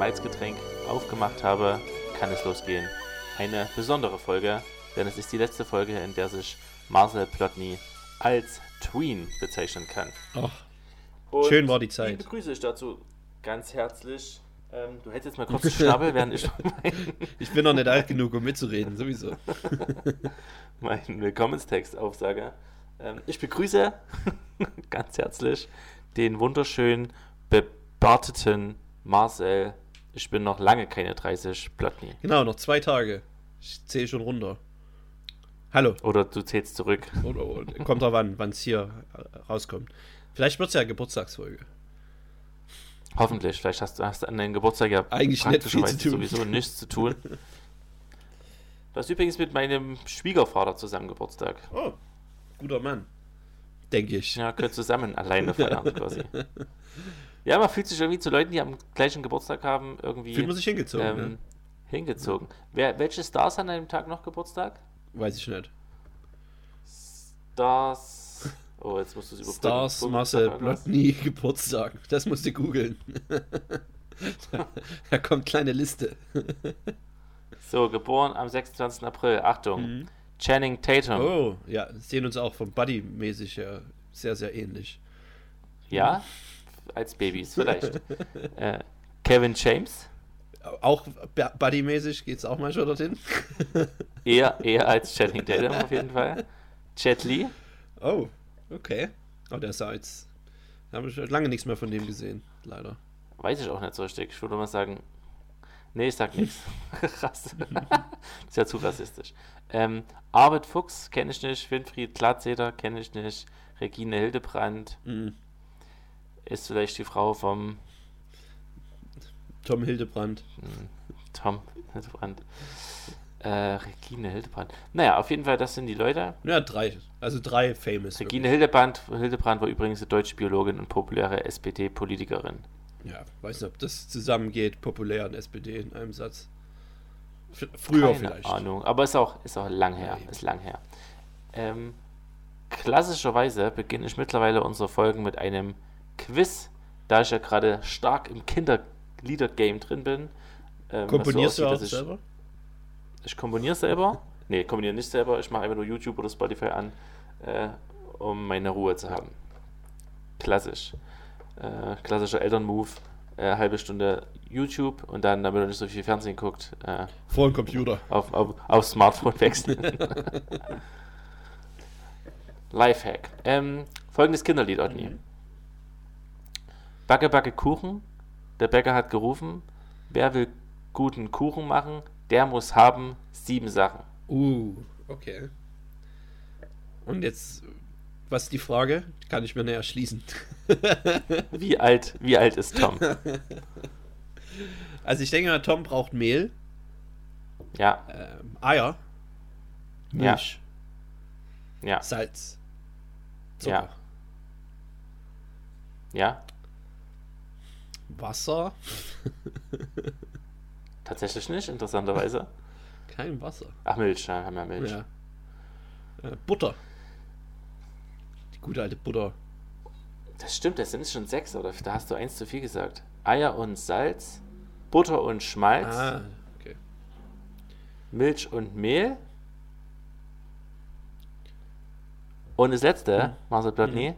Malzgetränk aufgemacht habe, kann es losgehen. Eine besondere Folge, denn es ist die letzte Folge, in der sich Marcel Plotny als Tween bezeichnen kann. Ach, Schön war die Ich Zeit. begrüße dich dazu ganz herzlich. Ähm, du hättest jetzt mal kurz Schnabel, während ich mein, ich bin noch nicht alt genug, um mitzureden, sowieso. meinen Willkommenstext aufsage. Ähm, ich begrüße ganz herzlich den wunderschönen, bebarteten Marcel. Ich bin noch lange keine 30 Plotny. Genau, noch zwei Tage. Ich zähle schon runter. Hallo. Oder du zählst zurück. Oder, oder, kommt drauf an, wann es hier äh, rauskommt. Vielleicht wird es ja Geburtstagsfolge. Hoffentlich. Vielleicht hast du hast an deinem Geburtstag ja Eigentlich praktischerweise zu tun. sowieso nichts zu tun. Du hast übrigens mit meinem Schwiegervater zusammen Geburtstag. Oh, guter Mann. Denke ich. Ja, können zusammen alleine feiern quasi. Ja, man fühlt sich irgendwie zu Leuten, die am gleichen Geburtstag haben, irgendwie Fühlt man sich hingezogen, ähm, ne? hingezogen. Wer, welche Stars an einem Tag noch Geburtstag? Weiß ich nicht. Stars. Oh, jetzt musst du es überbrücken. Stars Marcel. Plotny Geburtstag. Das musst du googeln. da, da kommt kleine Liste. So, geboren am 26. April. Achtung. Mhm. Channing Tatum. Oh, ja, sehen uns auch vom Buddy-mäßig ja sehr, sehr ähnlich. Ja, als Babys vielleicht. äh, Kevin James. Auch Bu- Buddy-mäßig geht es auch mal schon dorthin. Eher, eher als Channing Tatum auf jeden Fall. Jet Li. Oh, okay. Oh, der sah jetzt. Da habe ich lange nichts mehr von dem gesehen, leider. Weiß ich auch nicht so richtig. Ich würde mal sagen. Nee, ich sag nichts. Krass. ist ja zu rassistisch. Ähm, Arvid Fuchs kenne ich nicht. Winfried Glatzeder kenne ich nicht. Regine Hildebrand Mhm. Ist vielleicht die Frau vom Tom Hildebrand. Tom Hildebrand. Äh, Regine Hildebrand. Naja, auf jeden Fall, das sind die Leute. Ja, drei. Also drei famous. Regine Hildebrand, Hildebrand war übrigens eine deutsche Biologin und populäre SPD-Politikerin. Ja, weiß nicht, ob das zusammengeht, populär und SPD in einem Satz. F früher Keine vielleicht. Ahnung, aber ist auch, ist auch lang her. Ja, ist lang her. Ähm, klassischerweise beginne ich mittlerweile unsere Folgen mit einem Quiz, da ich ja gerade stark im Kinderlieder-Game drin bin. Ähm, Komponierst so du auch aussieht, dass selber? Ich, ich komponiere selber. Nee, komponiere nicht selber. Ich mache einfach nur YouTube oder Spotify an, äh, um meine Ruhe zu haben. Klassisch. Äh, klassischer Elternmove. Äh, halbe Stunde YouTube und dann, damit er nicht so viel Fernsehen guckt, äh, Vor dem Computer. auf, auf, auf Smartphone wechseln. Lifehack. Ähm, folgendes Kinderlied, Otni. Mhm. Backe, backe Kuchen. Der Bäcker hat gerufen. Wer will guten Kuchen machen? Der muss haben sieben Sachen. Uh, okay. Und jetzt, was ist die Frage? Kann ich mir näher schließen. Wie alt, wie alt ist Tom? Also ich denke mal, Tom braucht Mehl, Ja, ähm, Eier, Ja. Milch, ja, Salz, Ja. Zucker, ja. Wasser, Tatsächlich nicht, interessanterweise. kein Wasser. Ach, Milch, ja, haben wir Milch. Ja. Äh, Butter. Die gute alte Butter. Das stimmt, das sind schon sechs, oder da hast du eins zu viel gesagt. Eier und Salz, Butter und Schmalz, Ah, okay. Milch und Mehl. Und das letzte, Hm. Marcel Plotny,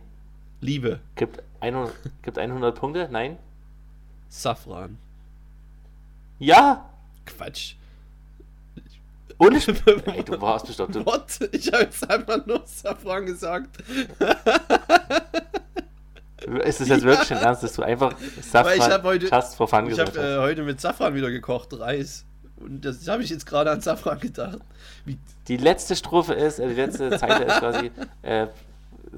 Liebe, gibt, 100, gibt 100 Punkte? Nein? Safran. Ja! Quatsch. Und Ey, du warst bestimmt. What? Ich habe jetzt einfach nur Safran gesagt. ist es jetzt wirklich ein Ernst, dass du einfach Weil ich Safran hab heute- just for fun Ich habe hast? äh, heute mit Safran wieder gekocht, Reis. Und das habe ich jetzt gerade an Safran gedacht. Wie, Die letzte Strophe ist, äh, die letzte Zeile ist quasi äh,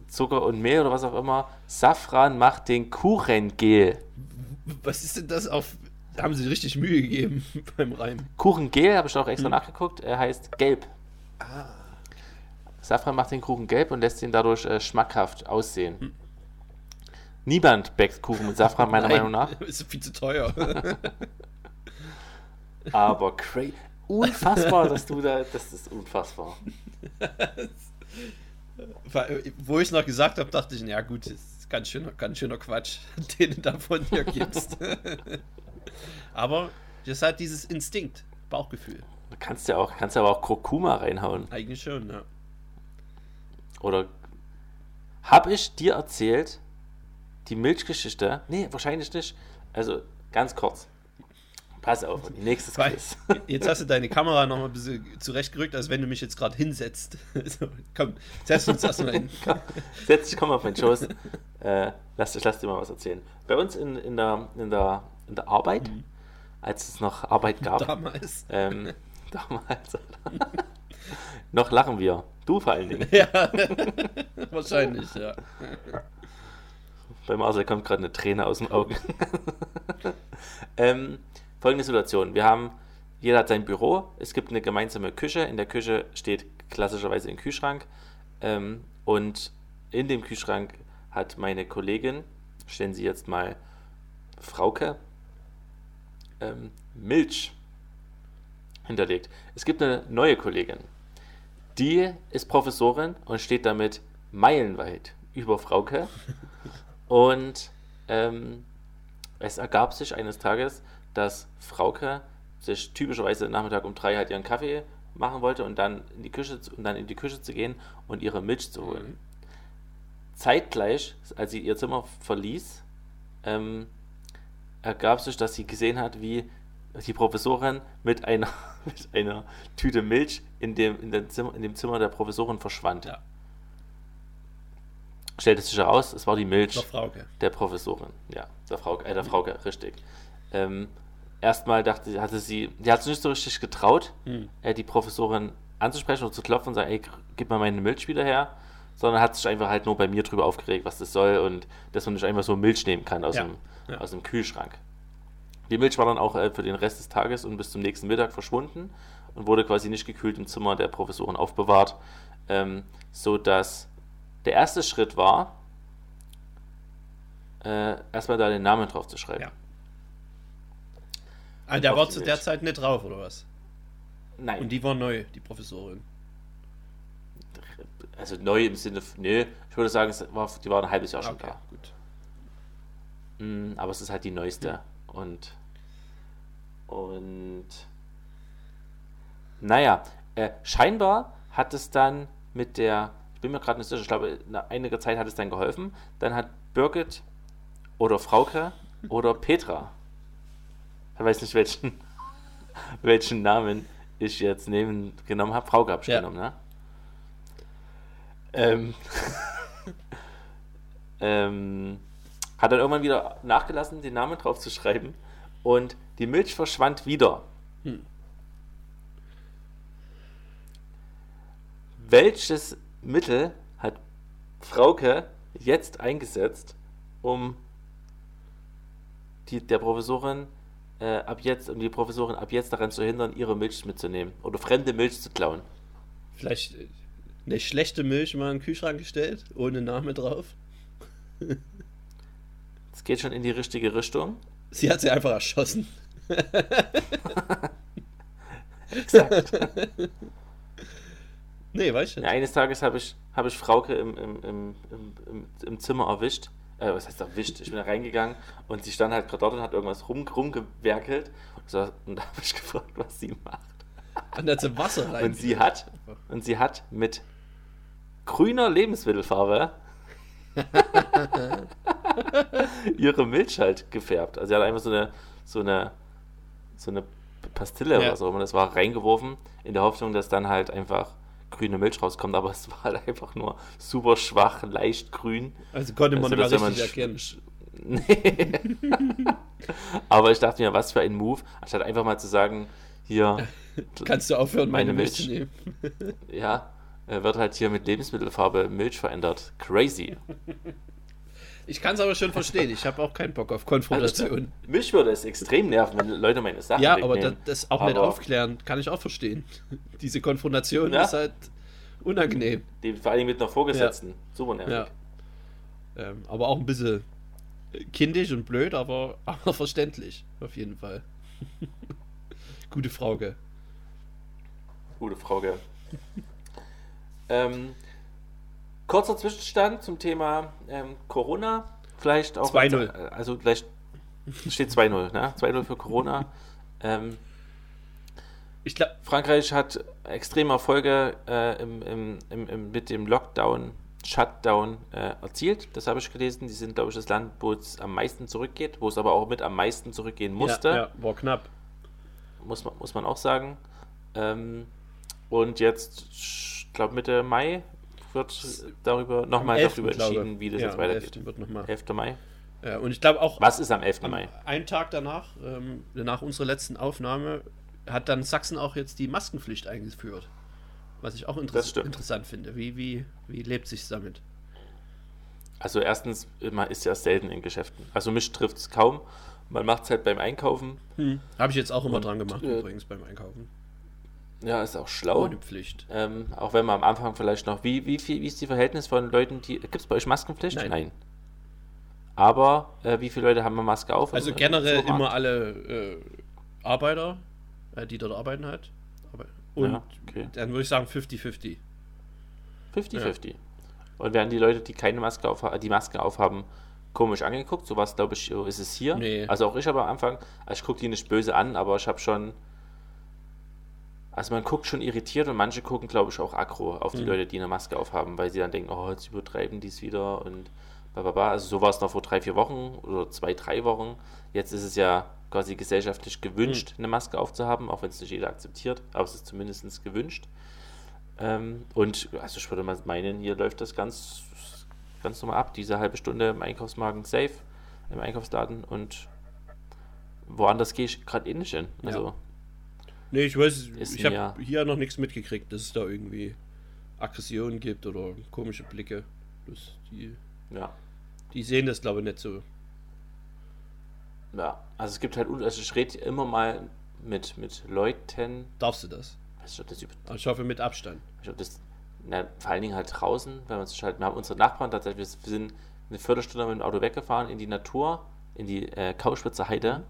Zucker und Mehl oder was auch immer. Safran macht den Kuchengel. Was ist denn das auf. Da haben sie richtig Mühe gegeben beim Reim. Kuchengel, habe ich auch Hm. extra nachgeguckt, er heißt gelb. Ah. Safran macht den Kuchen gelb und lässt ihn dadurch äh, schmackhaft aussehen. Hm. Niemand bäckt Kuchen mit Safran, meiner Nein, Meinung nach. Ist viel zu teuer. Aber crazy. Unfassbar, dass du da. Das ist unfassbar. Wo ich noch gesagt habe, dachte ich, ja gut, ist ganz schöner, ganz schöner Quatsch, den du da von dir gibst. aber das hat dieses Instinkt, Bauchgefühl. Du kannst ja auch, kannst aber auch Kurkuma reinhauen. Eigentlich schon, ja. Oder habe ich dir erzählt, die Milchgeschichte? Nee, wahrscheinlich nicht. Also ganz kurz. Pass auf, nächstes Quiz. Jetzt hast du deine Kamera noch mal ein bisschen zurechtgerückt, als wenn du mich jetzt gerade hinsetzt. So, komm, setz uns erstmal hin. Setz dich, komm auf meinen Schoß. Äh, lass, ich lass dir mal was erzählen. Bei uns in, in, der, in, der, in der Arbeit, mhm. als es noch Arbeit gab. Damals. Ähm, damals. noch lachen wir. Du vor allen Dingen. Ja, wahrscheinlich, ja. Bei Marcel kommt gerade eine Träne aus dem Auge. ähm, folgende Situation. Wir haben, jeder hat sein Büro, es gibt eine gemeinsame Küche. In der Küche steht klassischerweise ein Kühlschrank. Ähm, und in dem Kühlschrank hat meine Kollegin, stellen Sie jetzt mal Frauke, ähm, Milch hinterlegt. Es gibt eine neue Kollegin. Die ist Professorin und steht damit meilenweit über Frauke. Und ähm, es ergab sich eines Tages, dass Frauke sich typischerweise Nachmittag um drei halt ihren Kaffee machen wollte und dann in die Küche, und dann in die Küche zu gehen und ihre Milch zu holen. Mhm. Zeitgleich, als sie ihr Zimmer verließ, ähm, ergab sich, dass sie gesehen hat, wie die Professorin mit einer, mit einer Tüte Milch in dem, in, dem Zimmer, in dem Zimmer der Professorin verschwand. Ja. Stellte sich heraus, es war die Milch der, der Professorin. Ja, der Frauke, äh, der Frauke, richtig. Ähm, erstmal dachte, hatte sie, die hat sich nicht so richtig getraut, mhm. äh, die Professorin anzusprechen oder zu klopfen und sagen, ey, gib mal meine Milch wieder her, sondern hat sich einfach halt nur bei mir drüber aufgeregt, was das soll und dass man nicht einfach so Milch nehmen kann aus, ja. Dem, ja. aus dem Kühlschrank. Die Milch war dann auch äh, für den Rest des Tages und bis zum nächsten Mittag verschwunden und wurde quasi nicht gekühlt im Zimmer der Professorin aufbewahrt, ähm, so dass der erste Schritt war, äh, erstmal da den Namen drauf zu schreiben. Ja. Der war zu der Zeit nicht drauf, oder was? Nein. Und die war neu, die Professorin. Also neu im Sinne, nö, ich würde sagen, war, die war ein halbes Jahr schon okay, da. Gut. Mm, aber es ist halt die neueste. Ja. Und. Und. Naja, äh, scheinbar hat es dann mit der, bin mir gerade nicht sicher, ich glaube, nach einiger Zeit hat es dann geholfen. Dann hat Birgit oder Frauke oder Petra ich weiß nicht, welchen, welchen Namen ich jetzt neben genommen habe. Frau habe ich ja. genommen, ne? Ähm, ähm, hat dann irgendwann wieder nachgelassen, den Namen drauf zu schreiben. Und die Milch verschwand wieder. Hm. Welches Mittel hat Frauke jetzt eingesetzt, um die, der Professorin äh, ab jetzt, um die Professorin ab jetzt daran zu hindern, ihre Milch mitzunehmen oder fremde Milch zu klauen. Vielleicht eine schlechte Milch mal in den Kühlschrank gestellt, ohne Name drauf. Es geht schon in die richtige Richtung. Sie hat sie einfach erschossen. Exakt. nee, weißt du. Eines Tages habe ich, hab ich Frauke im, im, im, im, im Zimmer erwischt äh, was heißt erwischt? Ich bin da reingegangen und sie stand halt gerade dort und hat irgendwas rum, rumgewerkelt. Und, so, und da habe ich gefragt, was sie macht. Und hat sie Wasser rein. Und sie hat, und sie hat mit grüner Lebensmittelfarbe ihre Milch halt gefärbt. Also sie hat einfach so eine, so eine, so eine Pastille ja. oder so, und das war reingeworfen, in der Hoffnung, dass dann halt einfach grüne Milch rauskommt, aber es war halt einfach nur super schwach, leicht grün. Also konnte man also, nicht richtig erkennen. Nee. aber ich dachte mir, was für ein Move, anstatt einfach mal zu sagen, hier. Kannst du aufhören, meine, meine Milch zu nehmen? ja, wird halt hier mit Lebensmittelfarbe Milch verändert. Crazy. Ich kann es aber schon verstehen. Ich habe auch keinen Bock auf Konfrontation. Also, mich würde es extrem nerven, wenn Leute meine Sachen Ja, aber das, das auch aber nicht aufklären, kann ich auch verstehen. Diese Konfrontation ja? ist halt unangenehm. Die, vor allem mit einer Vorgesetzten. Ja. Super nervig. Ja. Ähm, aber auch ein bisschen kindisch und blöd, aber, aber verständlich. Auf jeden Fall. Gute Frauke. Gute Frauke. ähm, Kurzer Zwischenstand zum Thema ähm, Corona. Vielleicht auch. 2-0. Also vielleicht steht 2-0, ne? 2-0 für Corona. ähm, Ich glaube, Frankreich hat extreme Erfolge äh, im, im, im, mit dem Lockdown, Shutdown äh, erzielt. Das habe ich gelesen. Die sind, glaube ich, das Land, wo es am meisten zurückgeht, wo es aber auch mit am meisten zurückgehen musste. Ja, ja, war knapp. Muss, man, muss man auch sagen. Ähm, und jetzt, ich glaube, Mitte Mai wird darüber nochmal 11., darüber entschieden, wie das Ja, jetzt weitergeht. 11. wird noch mal. 11. Mai. Ja, und ich glaube auch, Was ist am 11. am, Mai? einen Tag danach, ähm, nach unserer letzten Aufnahme, hat dann Sachsen auch jetzt die Maskenpflicht eingeführt. Was ich auch interess interessant finde. Wie, wie, wie lebt sich damit? Also erstens, man ist ja selten in Geschäften. Also mich trifft es kaum. Man macht es halt beim Einkaufen. Habe ich jetzt auch immer Und, dran gemacht, äh, übrigens beim Einkaufen. Ja, ist auch schlau. Ohne Pflicht. Ähm, auch wenn man am Anfang vielleicht noch, wie, wie, viel, wie ist die Verhältnis von Leuten, die, gibt es bei euch Maskenpflicht? Nein. Aber äh, wie viele Leute haben eine Maske auf? Also generell Supermarkt? immer alle äh, Arbeiter, äh, die dort arbeiten halt. Und Ja, okay. dann würde ich sagen 50-50. 50-50. Und werden die Leute, die keine Maske auf, die Maske aufhaben, komisch angeguckt? So was, glaube ich, so ist es hier. Nee. Also auch ich habe am Anfang, also ich gucke die nicht böse an, aber ich habe schon, also man guckt schon irritiert und manche gucken, glaube ich, auch aggro auf die Mhm. Leute, die eine Maske aufhaben, weil sie dann denken, oh, jetzt übertreiben die es wieder und bababa. Also so war es noch vor drei, vier Wochen oder zwei, drei Wochen. Jetzt ist es ja quasi gesellschaftlich gewünscht, eine Maske aufzuhaben, auch wenn es nicht jeder akzeptiert, aber es ist zumindest gewünscht. Ähm, und also ich würde mal meinen, hier läuft das ganz, ganz normal ab. Diese halbe Stunde im Einkaufswagen safe, im Einkaufsladen und woanders gehe ich gerade eh nicht hin. Also Nee, ich weiß, Ist ich habe hier noch nichts mitgekriegt, dass es da irgendwie Aggressionen gibt oder komische Blicke. Das, die, ja. die sehen das, glaube ich, nicht so. Ja, also es gibt halt, also ich rede immer mal mit, mit Leuten, Darfst du das? ob das, über- Aber Ich hoffe mit Abstand. ich ob das na, vor allen Dingen halt draußen, wenn man sich halt, wir haben unsere Nachbarn tatsächlich, wir sind eine Viertelstunde mit dem Auto weggefahren in die Natur, in die äh, Kauspitzer Heide.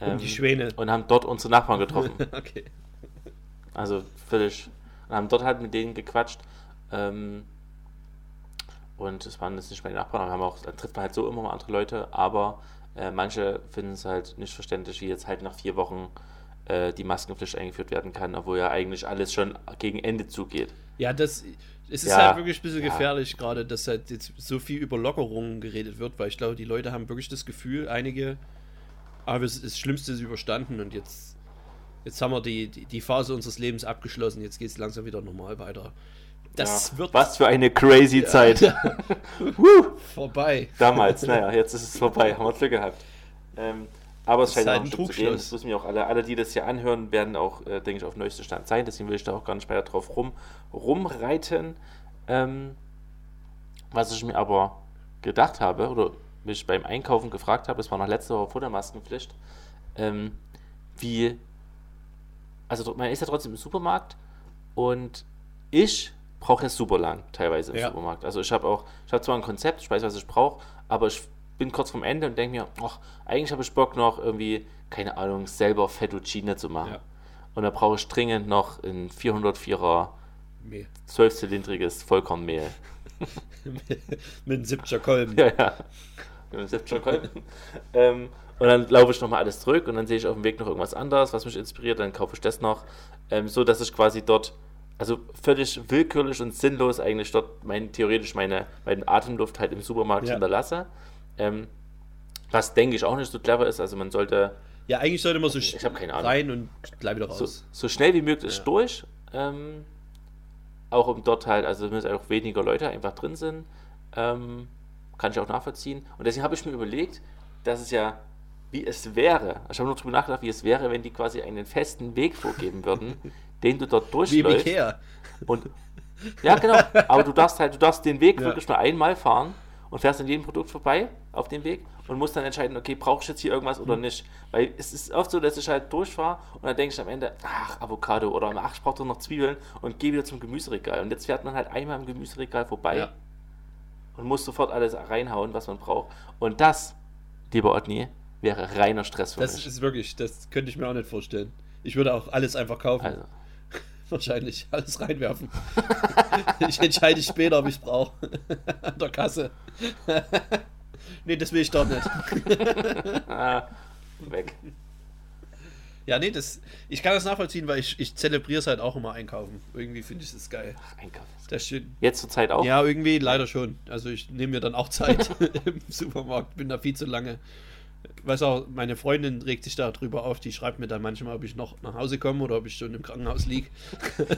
Um ähm, die Schwäne. Und haben dort unsere Nachbarn getroffen. okay. Also völlig. Und haben dort halt mit denen gequatscht. Ähm, und es waren jetzt nicht meine Nachbarn, aber haben auch, da trifft man halt so immer mal andere Leute, aber äh, manche finden es halt nicht verständlich, wie jetzt halt nach vier Wochen äh, die Maskenpflicht eingeführt werden kann, obwohl ja eigentlich alles schon gegen Ende zugeht. Ja, das es ist Ja, halt wirklich ein bisschen ja. gefährlich, gerade, dass halt jetzt so viel über Lockerungen geredet wird, weil ich glaube, die Leute haben wirklich das Gefühl, einige, aber es das Schlimmste ist überstanden und jetzt, jetzt haben wir die, die, die Phase unseres Lebens abgeschlossen, jetzt geht es langsam wieder normal weiter. Das ja. wird Was für eine crazy Zeit. vorbei. Damals, naja, jetzt ist es vorbei, haben wir Glück gehabt. Ähm, aber es scheint halt auch ein Stück zu gehen. Das wissen wir auch alle. Alle, die das hier anhören, werden auch, äh, denke ich, auf neuesten Stand sein. Deswegen will ich da auch gar nicht weiter drauf rum, rumreiten. Ähm, was ich mir aber gedacht habe, oder mich beim Einkaufen gefragt habe, das war noch letzte Woche vor der Maskenpflicht, ähm, wie, also man ist ja trotzdem im Supermarkt und ich brauche ja super lang teilweise im Ja. Supermarkt. Also ich habe auch, ich habe zwar ein Konzept, ich weiß, was ich brauche, aber ich bin kurz vorm Ende und denke mir, ach, eigentlich habe ich Bock noch irgendwie, keine Ahnung, selber Fettuccine zu machen. Ja. Und da brauche ich dringend noch ein 404er, Nee. 12-zylindriges Vollkornmehl. Mit einem 70er Kolben. Ja, ja. Mit einem 70er Kolben. ähm, und dann laufe ich nochmal alles zurück und dann sehe ich auf dem Weg noch irgendwas anderes, was mich inspiriert, dann kaufe ich das noch. Ähm, so dass ich quasi dort, also völlig willkürlich und sinnlos eigentlich dort mein, theoretisch meine, meine Atemluft halt im Supermarkt Ja. hinterlasse. Ähm, was denke ich auch nicht so clever ist. Also man sollte Ja, eigentlich sollte man so Ich rein und gleich wieder so, raus. so schnell wie möglich Ja. durch. Ähm, auch um dort halt, also damit auch weniger Leute einfach drin sind. Ähm, kann ich auch nachvollziehen. Und deswegen habe ich mir überlegt, dass es ja, wie es wäre, ich habe nur darüber nachgedacht, wie es wäre, wenn die quasi einen festen Weg vorgeben würden, den du dort Wie durchläufst. Ikea. Und ja, genau. Aber du darfst halt, du darfst den Weg Ja. wirklich nur einmal fahren und fährst an jedem Produkt vorbei auf dem Weg und musst dann entscheiden, okay, brauche ich jetzt hier irgendwas oder nicht. Weil es ist oft so, dass ich halt durchfahre und dann denke ich am Ende, ach, Avocado oder ach, ich brauche doch noch Zwiebeln und gehe wieder zum Gemüseregal. Und jetzt fährt man halt einmal im Gemüseregal vorbei Ja. und muss sofort alles reinhauen, was man braucht. Und das, lieber Otni, wäre reiner Stress für Das mich. ist wirklich, das könnte ich mir auch nicht vorstellen. Ich würde auch alles einfach kaufen. Also, Wahrscheinlich alles reinwerfen. ich entscheide später, ob ich es brauche. An der Kasse. Nee, das will ich doch nicht. ah, weg. Ja, nee, das, ich kann das nachvollziehen, weil ich, ich zelebriere es halt auch immer einkaufen. Irgendwie finde ich das geil. Ach, einkaufen. Das ist schön. Jetzt zur Zeit auch? Ja, irgendwie leider schon. Also ich nehme mir dann auch Zeit im Supermarkt, bin da viel zu lange. Weiß auch, meine Freundin regt sich da drüber auf, die schreibt mir dann manchmal, ob ich noch nach Hause komme oder ob ich schon im Krankenhaus liege.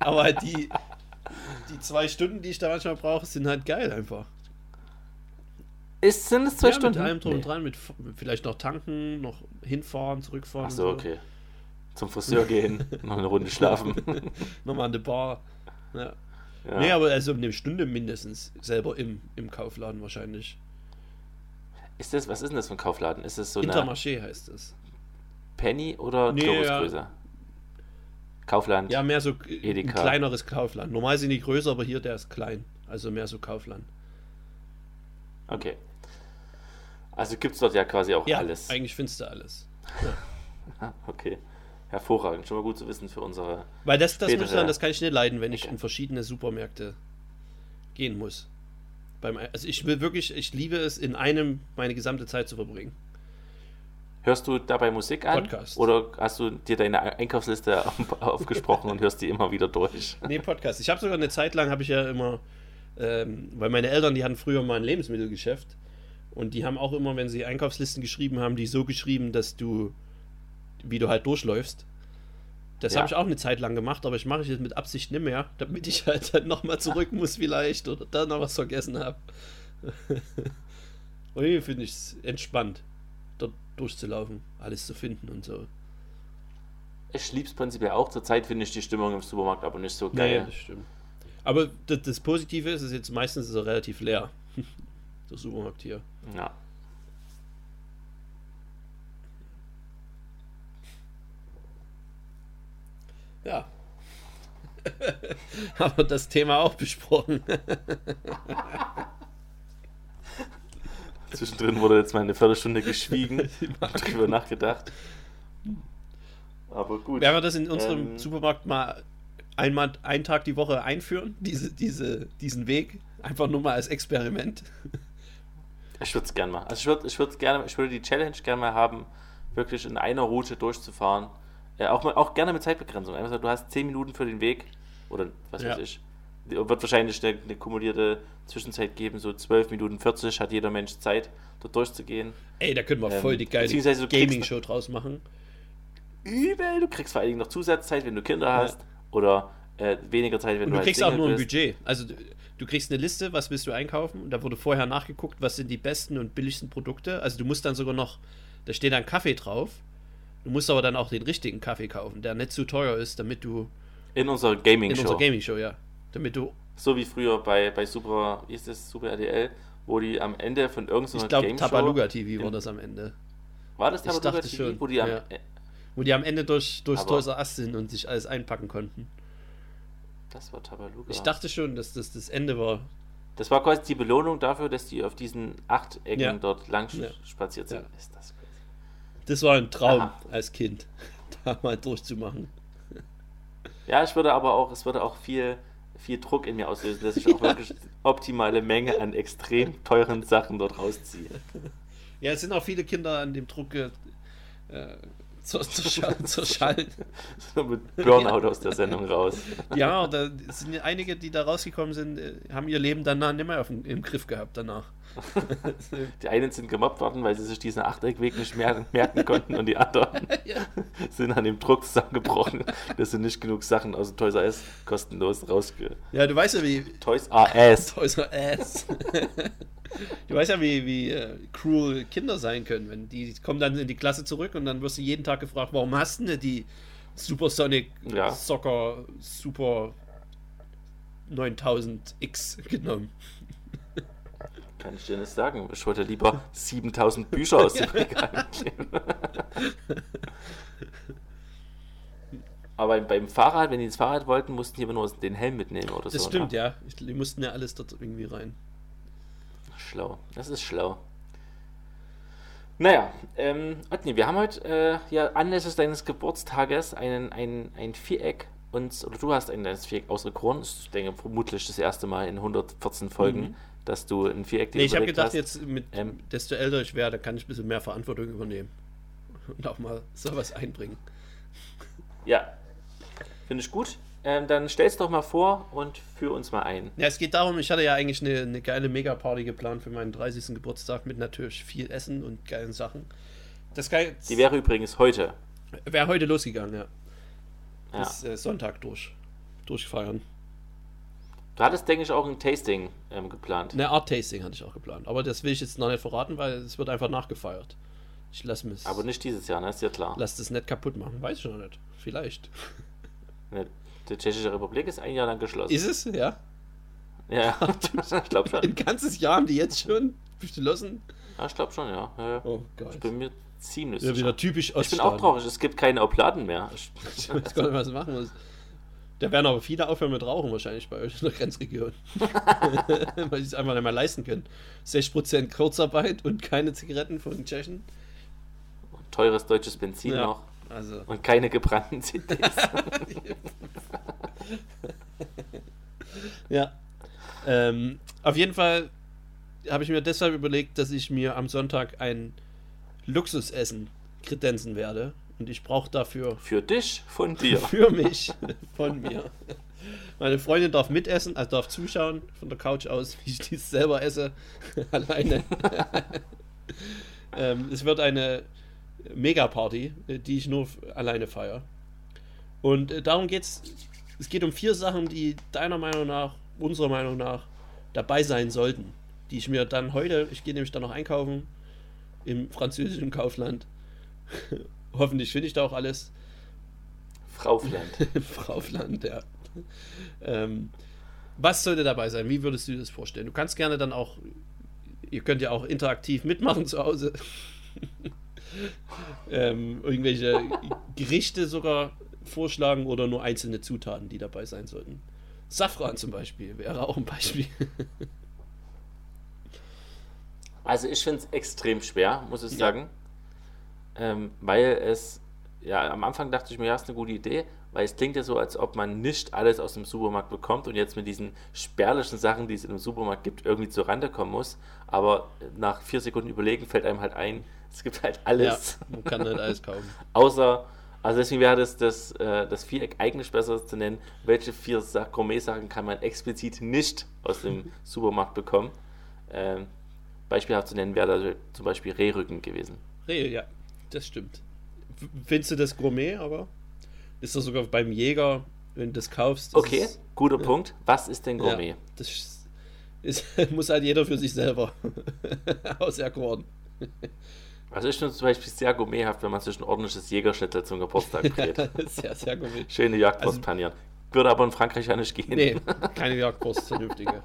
Aber halt die, die zwei Stunden, die ich da manchmal brauche, sind halt geil einfach. Ist, sind es zwei ja, Stunden? Mit allem drum Nee. und dran, mit vielleicht noch tanken, noch hinfahren, zurückfahren. Ach so, okay. Zum Friseur gehen, noch eine Runde schlafen. Nochmal an die Bar. Ja. ja. Nee, aber also eine Stunde mindestens selber im, im Kaufladen wahrscheinlich. Ist das, was ist denn das für ein Kaufladen? Ist das so eine Intermarché heißt es. Penny oder Nee, Globusgröße? Kaufland. Ja, mehr so ein Edeka. kleineres Kaufland. Normal sind die größer, aber hier der ist klein. Also mehr so Kaufland. Okay. Also gibt es dort ja quasi auch Ja, alles. eigentlich findest du alles. Ah, Okay. Hervorragend. Schon mal gut zu wissen für unsere. Weil das, das muss ich sagen, das kann ich nicht leiden, wenn ich Okay. in verschiedene Supermärkte gehen muss. Beim, also ich will wirklich, ich liebe es, in einem meine gesamte Zeit zu verbringen. Hörst du dabei Musik an? Podcast. Oder hast du dir deine Einkaufsliste auf- aufgesprochen und hörst die immer wieder durch? Nee, Podcast. Ich habe sogar eine Zeit lang, habe ich ja immer, ähm, weil meine Eltern, die hatten früher mal ein Lebensmittelgeschäft und die haben auch immer, wenn sie Einkaufslisten geschrieben haben, die so geschrieben, dass du, wie du halt durchläufst. Das Ja. habe ich auch eine Zeit lang gemacht, aber ich mache es jetzt mit Absicht nicht mehr, damit ich halt dann nochmal zurück muss vielleicht oder dann noch was vergessen habe. und irgendwie finde ich es entspannt, dort durchzulaufen, alles zu finden und so. Ich lieb's prinzipiell auch. Zurzeit finde ich die Stimmung im Supermarkt aber nicht so Nee, geil. das stimmt. Aber das, das Positive ist, ist jetzt meistens ist er relativ leer. Der Supermarkt hier. Ja. Ja. Haben wir das Thema auch besprochen. Zwischendrin wurde jetzt mal eine Viertelstunde geschwiegen und drüber nachgedacht. Aber gut. Werden wir das in unserem Ähm. Supermarkt mal einmal einen Tag die Woche einführen? Diese, diese, diesen Weg? Einfach nur mal als Experiment. Ich würde es gerne mal. Also ich würde ich würd's gerne, ich würde die Challenge gerne mal haben, wirklich in einer Route durchzufahren. Ja, auch, mal, auch gerne mit Zeitbegrenzung. Einfach so, du hast 10 Minuten für den Weg oder was Ja. weiß ich. Wird wahrscheinlich eine, eine kumulierte Zwischenzeit geben, so 12 Minuten 40 hat jeder Mensch Zeit, dort durchzugehen. Ey, da können wir Ähm, voll die geile Gaming-Show draus machen. Übel, du kriegst vor allen Dingen noch Zusatzzeit, wenn du Kinder hast oder äh, weniger Zeit, wenn Und du du halt kriegst auch Single nur ein bist. Budget. Also du, kriegst eine Liste, was willst du einkaufen? Und da wurde vorher nachgeguckt, was sind die besten und billigsten Produkte. Also du musst dann sogar noch, da steht dann Kaffee drauf. Du musst aber dann auch den richtigen Kaffee kaufen, der nicht zu teuer ist, damit du In unserer in Gaming-Show. unserer Gaming-Show, ja, damit du, So wie früher bei, bei Super, wie ist das, Super RTL, wo die am Ende von irgendeiner ich glaube, Tabaluga TV war in- das am Ende. War das Tabaluga TV, schon, wo die am, ja. Wo die am Ende durch, durchs Toys Us sind und sich alles einpacken konnten. Das war Tabaluga. Ich dachte schon, dass das das Ende war. Das war quasi die Belohnung dafür, dass die auf diesen Achtecken Ja. dort lang Ja. spaziert sind. Ja. Ist das crazy. Das war ein Traum Aha. als Kind, da mal durchzumachen. Ja, ich würde aber auch, es würde auch viel, viel Druck in mir auslösen, dass ich auch wirklich optimale Menge an extrem teuren Sachen dort rausziehe. Ja, es sind auch viele Kinder an dem Druck äh, zur, zur, Schall, zur Schall. So mit Burnout aus der Sendung raus. Ja, da sind ja einige, die da rausgekommen sind, äh, haben ihr Leben danach nicht mehr auf im Griff gehabt danach. Die einen sind gemobbt worden, weil sie sich diesen Achteckweg nicht mer merken konnten und die anderen ja. sind an dem Druck zusammengebrochen, dass sie nicht genug Sachen aus dem Toys R Us kostenlos rausge... ja, du weißt ja, wie Toys R Us. Toys R Ass. du weißt ja, wie, wie äh, cruel Kinder sein können. Wenn die kommen dann in die Klasse zurück und dann wirst du jeden Tag gefragt, warum hast du nicht die Supersonic Ja. Soccer Super 9000X genommen? Kann ich dir nicht sagen. Ich wollte lieber 7000 Bücher aus dem Regal nehmen. Aber beim Fahrrad, wenn die ins Fahrrad wollten, mussten die aber nur den Helm mitnehmen oder Das so. stimmt, ne? ja. Die mussten ja alles dort irgendwie rein. Schlau. Das ist schlau. Naja, ähm, Otni, wir haben heute äh, ja anlässlich deines Geburtstages einen, ein, ein Viereck uns, oder du hast ein deines Viereck auserkoren. Ich denke vermutlich das erste Mal in 114 Folgen, Mhm. Dass du ein Viereck dir Nee, ich habe gedacht, hast. jetzt, mit, Ähm. desto älter ich werde, kann ich ein bisschen mehr Verantwortung übernehmen. Und auch mal sowas einbringen. Ja, finde ich gut. Ähm, dann stell's doch mal vor und führ uns mal ein. Ja, es geht darum, ich hatte ja eigentlich eine, eine geile Megaparty geplant für meinen 30. Geburtstag mit natürlich viel Essen und geilen Sachen. Das geil, Die wäre übrigens heute. wäre heute losgegangen, ja. Ja. Bis äh, Sonntag durch. Durchfeiern. Du hattest, denke ich, auch ein Tasting ähm, geplant. Eine Art Tasting hatte ich auch geplant. Aber das will ich jetzt noch nicht verraten, weil es wird einfach nachgefeiert. Ich lasse mich. Aber nicht dieses Jahr, ne? Ist ja klar. Lass das nicht kaputt machen. Weiß ich noch nicht. Vielleicht. Ne, Die Tschechische Republik ist ein Jahr lang geschlossen. Ist es? Ja. ja, ich glaube schon. Ein ganzes Jahr haben die jetzt schon beschlossen. Ja, ich glaube schon, ja. ja, ja. Oh Gott. Ich bin mir ziemlich Ja, sicher. wieder typisch Ich bin auch traurig, es gibt keine Obladen mehr. Ich, Ich weiß gar nicht, was machen muss. Da werden aber viele aufhören mit Rauchen wahrscheinlich bei euch in der Grenzregion. Weil sie es einfach nicht mehr leisten können. 60% Kurzarbeit und keine Zigaretten von Tschechen. teures deutsches Benzin Ja. noch Also. und keine gebrannten CDs. Ja. Ähm, auf jeden Fall habe ich mir deshalb überlegt, dass ich mir am Sonntag ein Luxusessen kredenzen werde. Und ich brauche dafür Für dich, von dir. für mich, von mir. Meine Freundin darf mitessen, also darf zuschauen von der Couch aus, wie ich dies selber esse, alleine. ähm, es wird eine Megaparty, äh, die ich nur alleine feiere. Und äh, darum geht's. Es geht um vier Sachen, die deiner Meinung nach, unserer Meinung nach, dabei sein sollten. Die ich mir dann heute, ich gehe nämlich dann noch einkaufen im französischen Kaufland. Hoffentlich finde ich da auch alles. Fraufland. Fraufland, ja. Ähm, was sollte dabei sein? Wie würdest du dir das vorstellen? Du kannst gerne dann auch, ihr könnt ja auch interaktiv mitmachen zu Hause. ähm, irgendwelche Gerichte sogar vorschlagen oder nur einzelne Zutaten, die dabei sein sollten. Safran zum Beispiel wäre auch ein Beispiel. Also ich finde es extrem schwer, muss ich Ja. sagen. Ähm, weil es, ja, am Anfang dachte ich mir, ja, ist eine gute Idee, weil es klingt ja so, als ob man nicht alles aus dem Supermarkt bekommt und jetzt mit diesen spärlichen Sachen, die es in dem Supermarkt gibt, irgendwie zur Rande kommen muss. Aber nach vier Sekunden Überlegen fällt einem halt ein, es gibt halt alles. man kann nicht alles kaufen. Außer, also deswegen wäre das, das, äh, das Viereck eigentlich besser zu nennen, welche vier Sa- Gourmet-Sachen kann man explizit nicht aus dem Supermarkt bekommen. Ähm, beispielhaft zu nennen wäre da zum Beispiel Rehrücken gewesen. Rehe, ja, das stimmt. Findest du das Gourmet, aber? Ist das sogar beim Jäger, wenn du das kaufst? das Okay, ist- guter Punkt. Was ist denn Gourmet? Ja, das ist, muss halt jeder für sich selber auserkoren. Also ich finde zum Beispiel sehr gourmethaft, wenn man sich ein ordentliches Jägerschnitzel zum Geburtstag dreht. sehr, sehr gourmet. Schöne Jagdwurst panieren. Würde aber in Frankreich ja nicht gehen. Nee, keine Jagdwurst, vernünftige.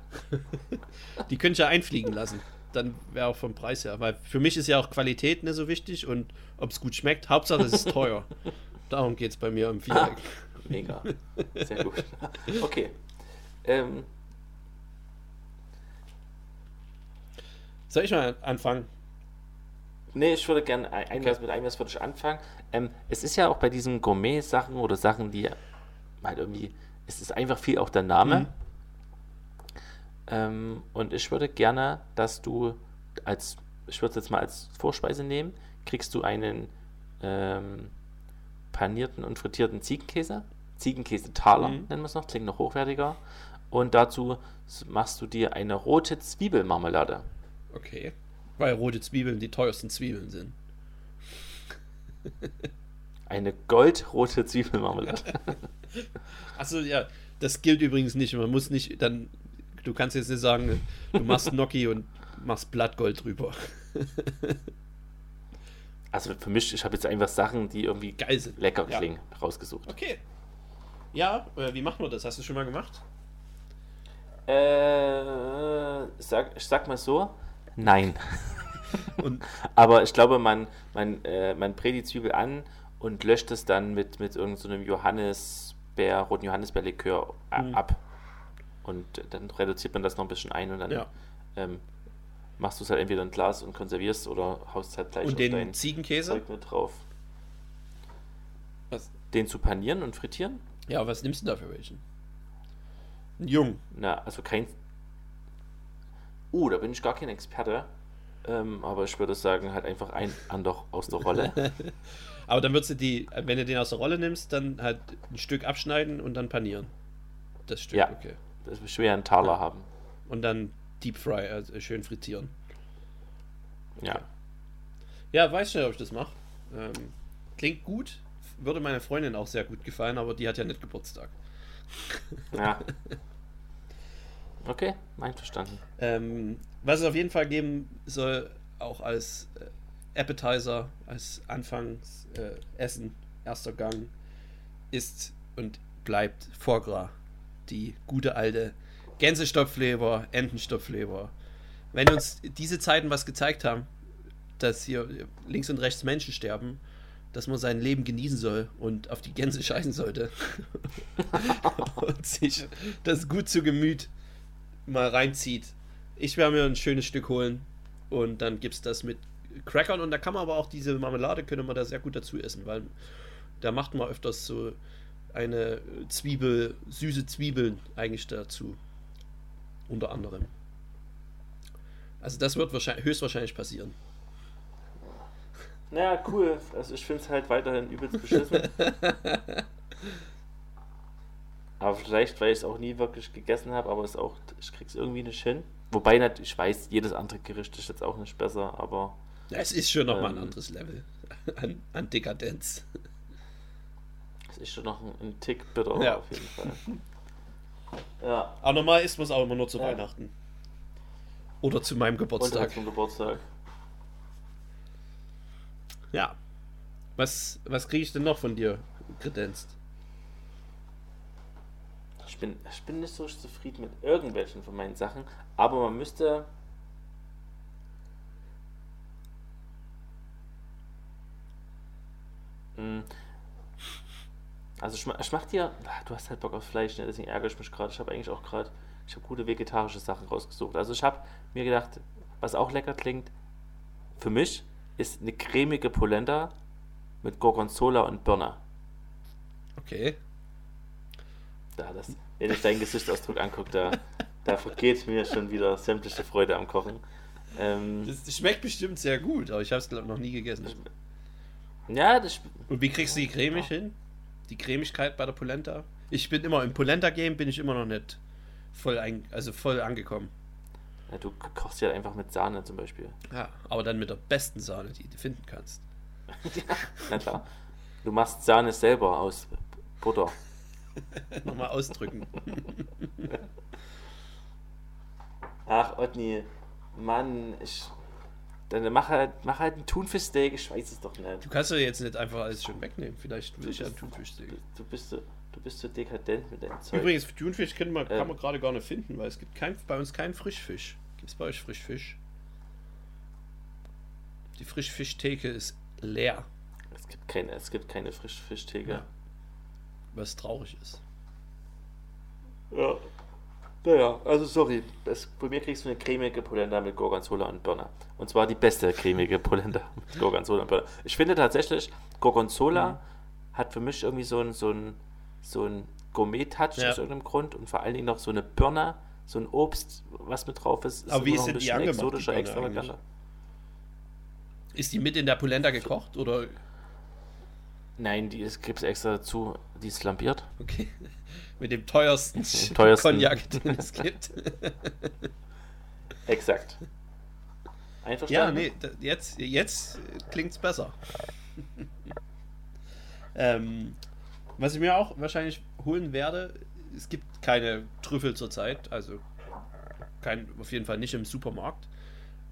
Die könnte ich ja einfliegen lassen. Dann wäre auch vom Preis her. Weil für mich ist ja auch Qualität nicht so wichtig und ob es gut schmeckt. Hauptsache es ist teuer. Darum geht es bei mir im Viereck. Mega. Sehr gut. Okay. Ähm, Soll ich mal anfangen? Nee, ich würde gerne ein, ein, mit einem was würde ich anfangen. Ähm, es ist ja auch bei diesen Gourmet-Sachen oder Sachen, die halt irgendwie, es ist einfach viel auch der Name. Mhm. Ähm, und ich würde gerne, dass du als, ich würde es jetzt mal als Vorspeise nehmen, kriegst du einen ähm, panierten und frittierten Ziegenkäse. Ziegenkäse-Taler Mhm. nennen wir es noch, klingt noch hochwertiger. Und dazu machst du dir eine rote Zwiebelmarmelade. Okay. Weil rote Zwiebeln die teuersten Zwiebeln sind. Eine goldrote Zwiebelmarmelade. Achso, ja, das gilt übrigens nicht. Man muss nicht dann. Du kannst jetzt nicht sagen, du machst Gnocchi und machst Blattgold drüber. Also für mich, ich habe jetzt einfach Sachen, die irgendwie Geil sind. lecker Ja. klingen, rausgesucht. Okay. Ja, äh, wie macht man das? Hast du schon mal gemacht? Äh, sag, ich sag mal so, nein. Und Aber ich glaube, man, man, äh, man brät die Zwiebel an und löscht es dann mit, mit irgendeinem so Johannisbeer, roten Johannisbeerlikör a- Mhm. Und dann reduziert man das noch ein bisschen ein und dann Ja. ähm, machst du es halt entweder in Glas und konservierst oder haust halt gleich Und den dein Ziegenkäse? Zeug mit drauf. Was? Den zu panieren und frittieren? Ja, was nimmst du da für welchen? Ein Jung. Na, also kein. Uh, da bin ich gar kein Experte. Ähm, aber ich würde sagen, halt einfach ein Anderch aus der Rolle. Aber dann würdest du die, wenn du den aus der Rolle nimmst, dann halt ein Stück abschneiden und dann panieren. Das Stück, Ja. okay. Das ist schwer einen Taler haben. Und dann Deep Fry, also schön frittieren. Ja. Ja, weiß nicht, ob ich das mache. Ähm, klingt gut. Würde meiner Freundin auch sehr gut gefallen, aber die hat ja nicht Geburtstag. Ja. Okay, einverstanden. Ähm, was es auf jeden Fall geben soll, auch als äh, Appetizer, als Anfangsessen, äh, erster Gang, ist und bleibt Foie Gras. Die gute alte Gänsestopfleber, Entenstopfleber. Wenn uns diese Zeiten was gezeigt haben, dass hier links und rechts Menschen sterben, dass man sein Leben genießen soll und auf die Gänse scheißen sollte und sich das gut zu Gemüt mal reinzieht. Ich werde mir ein schönes Stück holen und dann gibt es das mit Crackern und da kann man aber auch diese Marmelade, könnte man da sehr gut dazu essen, weil da macht man öfters so eine Zwiebel, süße Zwiebeln eigentlich dazu. Unter anderem. Also das wird wahrscheinlich, höchstwahrscheinlich passieren. Naja, cool. Also ich finde es halt weiterhin übelst beschissen. aber vielleicht, weil ich es auch nie wirklich gegessen habe, aber es auch, ich krieg's irgendwie nicht hin. Wobei ich weiß, jedes andere Gericht ist jetzt auch nicht besser, aber Ja, es ist schon nochmal ein Ähm. anderes Level an, an Dekadenz. Es ist schon noch ein, ein Tick bitter Ja. auf jeden Fall. Ja, Aber normal isst man es auch immer nur zu Ja. Weihnachten. Oder zu meinem und Geburtstag. zum Geburtstag. Ja. Was, was kriege ich denn noch von dir kredenzt? Ich bin, ich bin nicht so zufrieden mit irgendwelchen von meinen Sachen, aber man müsste. Mm. Also ich, ma- ich mach dir, ah, du hast halt Bock auf Fleisch, ne? deswegen ärgere ich mich gerade. Ich habe eigentlich auch gerade, ich habe gute vegetarische Sachen rausgesucht. Also ich habe mir gedacht, was auch lecker klingt, für mich ist eine cremige Polenta mit Gorgonzola und Birne. Okay. Da, das, wenn ich deinen Gesichtsausdruck angucke, da, da vergeht mir schon wieder sämtliche Freude am Kochen. Ähm, Das, schmeckt bestimmt sehr gut, aber ich habe es noch nie gegessen. ja, das, Und wie kriegst du die cremig hin? Die Cremigkeit bei der Polenta? Ich bin immer im Polenta-Game bin ich immer noch nicht voll ein, also voll angekommen. ja, du kochst ja einfach mit Sahne zum Beispiel. Ja, aber dann mit der besten Sahne, die du finden kannst. Na klar. Du machst Sahne selber aus Butter. Nochmal ausdrücken. Ach, Otni, Mann, ich. Dann mach halt, mach halt ein Thunfischsteak, ich weiß es doch nicht. Du kannst ja jetzt nicht einfach alles schon wegnehmen. Vielleicht will ich ja einen bist- Thunfischsteak. Du bist so, du bist so dekadent mit deinem Zeug. Übrigens, Thunfisch kann man, Ähm. man gerade gar nicht finden, weil es gibt kein, bei uns keinen Frischfisch. Gibt es bei euch Frischfisch? Die Frischfischtheke ist leer, Es gibt keine, es gibt keine Frischfischtheke. Ja. was traurig ist. Ja. Naja, also sorry. Das, bei mir kriegst du eine cremige Polenta mit Gorgonzola und Birne. Und zwar die beste cremige Polenta mit Gorgonzola und Birne. Ich finde tatsächlich, Gorgonzola Mhm. hat für mich irgendwie so ein, so ein, so ein Gourmet-Touch Ja. aus irgendeinem Grund und vor allen Dingen noch so eine Birne, so ein Obst, was mit drauf ist. Aber wie ist denn die angemacht, exotischer, extravaganter. Ist die mit in der Polenta gekocht oder? Nein, die gibt es extra dazu. Die ist lambiert. Okay. Mit dem teuersten, Dem teuersten. Cognac, den es gibt. Exakt. ja, Einverstanden? nee, da- jetzt, jetzt klingt's besser. ähm, was ich mir auch wahrscheinlich holen werde, es gibt keine Trüffel zurzeit, also kein, auf jeden Fall nicht im Supermarkt.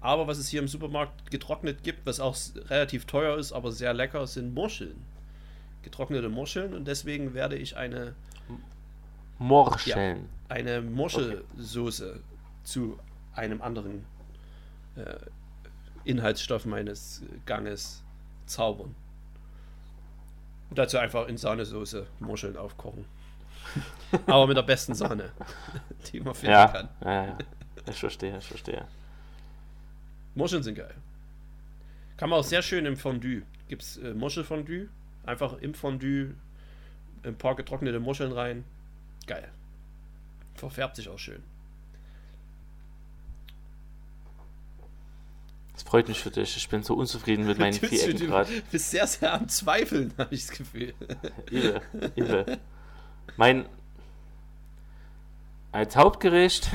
Aber was es hier im Supermarkt getrocknet gibt, was auch relativ teuer ist, aber sehr lecker, sind Muscheln. Getrocknete Muscheln und deswegen werde ich eine Morscheln. eine Muschelsoße zu einem anderen äh, Inhaltsstoff meines Ganges zaubern. Und dazu einfach in Sahnesoße Muscheln aufkochen. Aber mit der besten Sahne, die man finden Ja, kann. ja, ja. Ich verstehe, ich verstehe. Muscheln sind geil. Kann man auch sehr schön im Fondue. Gibt es äh, Muschelfondue? Einfach im Fondue ein paar getrocknete Muscheln rein. Geil. Verfärbt sich auch schön. Das freut mich für dich. Ich bin so unzufrieden mit meinen Du bist- Vierecken du gerade. bist sehr, sehr am Zweifeln, habe ich das Gefühl. Übel, übel. Mein. Als Hauptgericht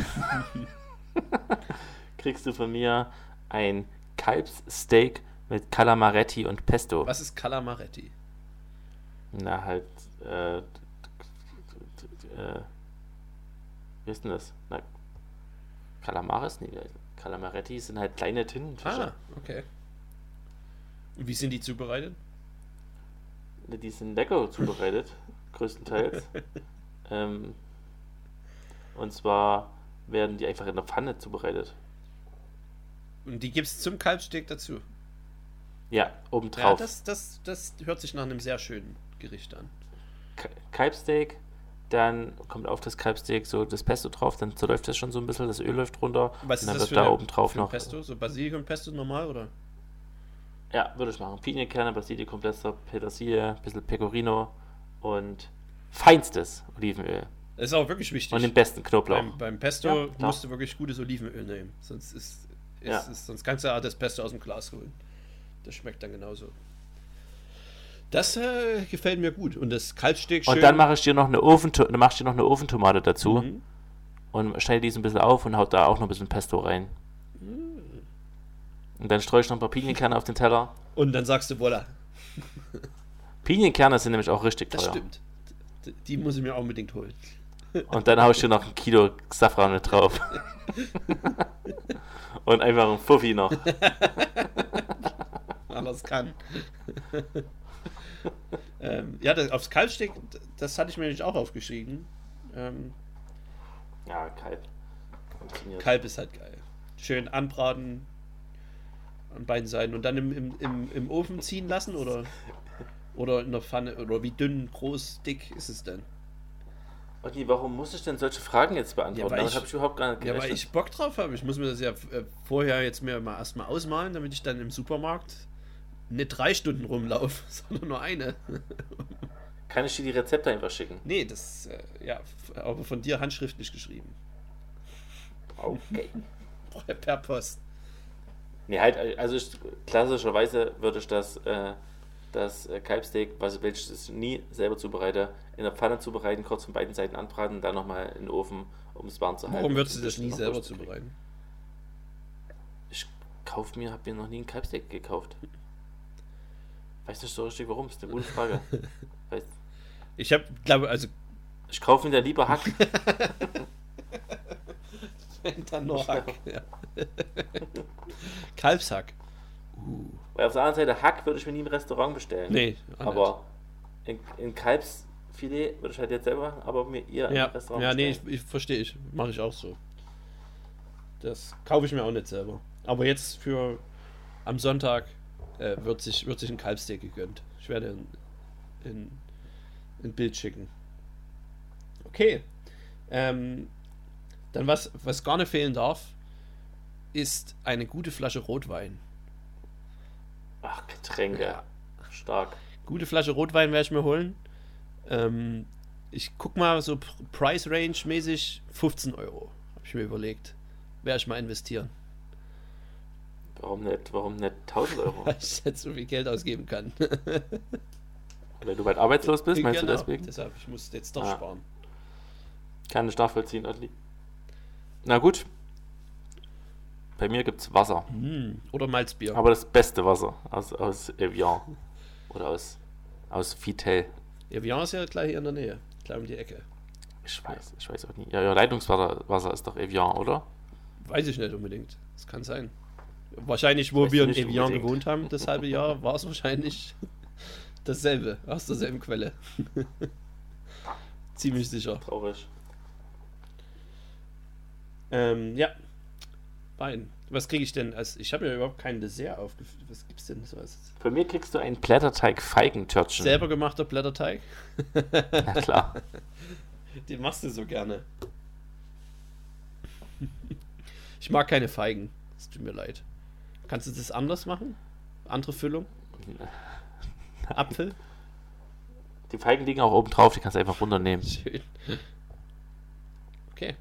kriegst du von mir ein Kalbssteak mit Calamaretti und Pesto. Was ist Calamaretti? Na, halt. Äh, äh, wie ist denn das? Na, Calamares? Nee, Calamaretti sind halt kleine Tintenfische. Ah, okay. Und wie sind die zubereitet? Die sind lecker zubereitet, größtenteils. ähm, und zwar werden die einfach in der Pfanne zubereitet. Und die gibt es zum Kalbssteak dazu. Ja, Ja, obendrauf. das, das, das hört sich nach einem sehr schönen Gericht an. Ka- Kalbsteak, dann kommt auf das Kalbsteak so das Pesto drauf, dann zerläuft das schon so ein bisschen, das Öl läuft runter. Was und ist dann das wird da für ein noch. Pesto? So Basilikum-Pesto normal, oder? Ja, würde ich machen. Pinienkerne, Basilikum, Blätter, Petersilie, ein bisschen Pecorino und feinstes Olivenöl. Das ist auch wirklich wichtig. Und den besten Knoblauch. beim, beim Pesto Ja, musst du wirklich gutes Olivenöl nehmen. Sonst ist, ist, Ja. ist sonst kannst du ja das Pesto aus dem Glas holen. Das schmeckt dann genauso. Das äh, gefällt mir gut. Und das Kalbssteak schön. Und dann mache ich dir noch eine Ofen, dann machst du dir noch eine Ofentomate dazu Mhm. und schneide die so ein bisschen auf und haut da auch noch ein bisschen Pesto rein. Mhm. Und dann streue ich noch ein paar Pinienkerne auf den Teller. Und dann sagst du, voilà, Pinienkerner sind nämlich auch richtig das teuer. stimmt. D- Die muss ich mir auch unbedingt holen. Und dann haue ich dir noch ein Kilo Safran mit drauf. und einfach ein Fuffi noch. Anders kann. ähm, ja, das, aufs Kalbssteak, das hatte ich mir nämlich auch aufgeschrieben. Ähm, Ja, Kalb. Kalb ist halt geil. Schön anbraten an beiden Seiten und dann im, im, im, im Ofen ziehen lassen oder, oder in der Pfanne oder wie dünn, groß, dick ist es denn? Olli, warum muss ich denn solche Fragen jetzt beantworten? weil Damit ich- habe ich überhaupt gar nicht Ja, weil ich Bock drauf habe. Ich muss mir das ja äh, vorher jetzt mir mal erstmal ausmalen, damit ich dann im Supermarkt nicht drei Stunden rumlaufe, sondern nur eine. Kann ich dir die Rezepte einfach schicken? nee, das, äh, ja, aber von dir handschriftlich geschrieben. Okay. Per Post. Nee, halt, also ich, klassischerweise würde ich das, äh, das äh, Kalbsteak, was welches ich nie selber zubereite, in der Pfanne zubereiten, kurz von beiden Seiten anbraten, dann nochmal in den Ofen, um es warm zu halten. Warum würdest du das nie selber zubereiten? Ich kauf mir, habe mir noch nie ein Kalbsteak gekauft. Weißt du so richtig warum? Ist eine gute Frage. Weißt, Ich habe, glaube, also ich kaufe mir da lieber Hack. wenn dann nur Hack. ja. Kalbshack. Uh. Weil auf der anderen Seite Hack würde ich mir nie im Restaurant bestellen. Nee, Aber in, in Kalbsfilet würde ich halt jetzt selber, aber mir eher ja, im Restaurant ja, nee, bestellen. ich, ich verstehe ich. Mache ich auch so. Das kaufe ich mir auch nicht selber. Aber jetzt für am Sonntag äh, wird, sich, wird sich ein Kalbsteak gegönnt. Ich werde ein, ein, Bild schicken. Okay. Ähm, dann was, was gar nicht fehlen darf, ist eine gute Flasche Rotwein. Ach, Getränke. Ja. Stark. Gute Flasche Rotwein werde ich mir holen. Ähm, ich guck mal so Price Range mäßig 15 Euro. Habe ich mir überlegt. Werde ich mal investieren. Warum nicht, warum nicht 1000 Euro? Weil ich jetzt so viel Geld ausgeben kann. Weil du bald arbeitslos bist, meinst Genau, du deswegen? Deshalb, ich muss jetzt doch Ah. sparen. Kann ich nachvollziehen, Adli. Na gut. Bei mir gibt es Wasser. Hm, Oder Malzbier. Aber das beste Wasser aus, aus Evian. Oder aus, aus Vitel. Evian ist ja gleich hier in der Nähe. Gleich um die Ecke. Ich weiß, ich weiß auch nicht. Ja, ja, Leitungswasser Wasser ist doch Evian, oder? Weiß ich nicht unbedingt. Das kann sein. Wahrscheinlich, wo wir in Evian gewohnt haben, das halbe Jahr, war es wahrscheinlich dasselbe. Aus derselben Quelle. Ziemlich sicher. Traurig. Ähm, ja. Wein. Was kriege ich denn? als Ich habe mir überhaupt kein Dessert aufgeführt. Was gibt's denn so als Für mir kriegst du ein Blätterteig Feigentörtchen. selber gemachter Blätterteig? Na klar. Den machst du so gerne. Ich mag keine Feigen. Es tut mir leid. Kannst du das anders machen? Andere Füllung? Apfel? Die Feigen liegen auch oben drauf, die kannst du einfach runternehmen. Schön. Okay.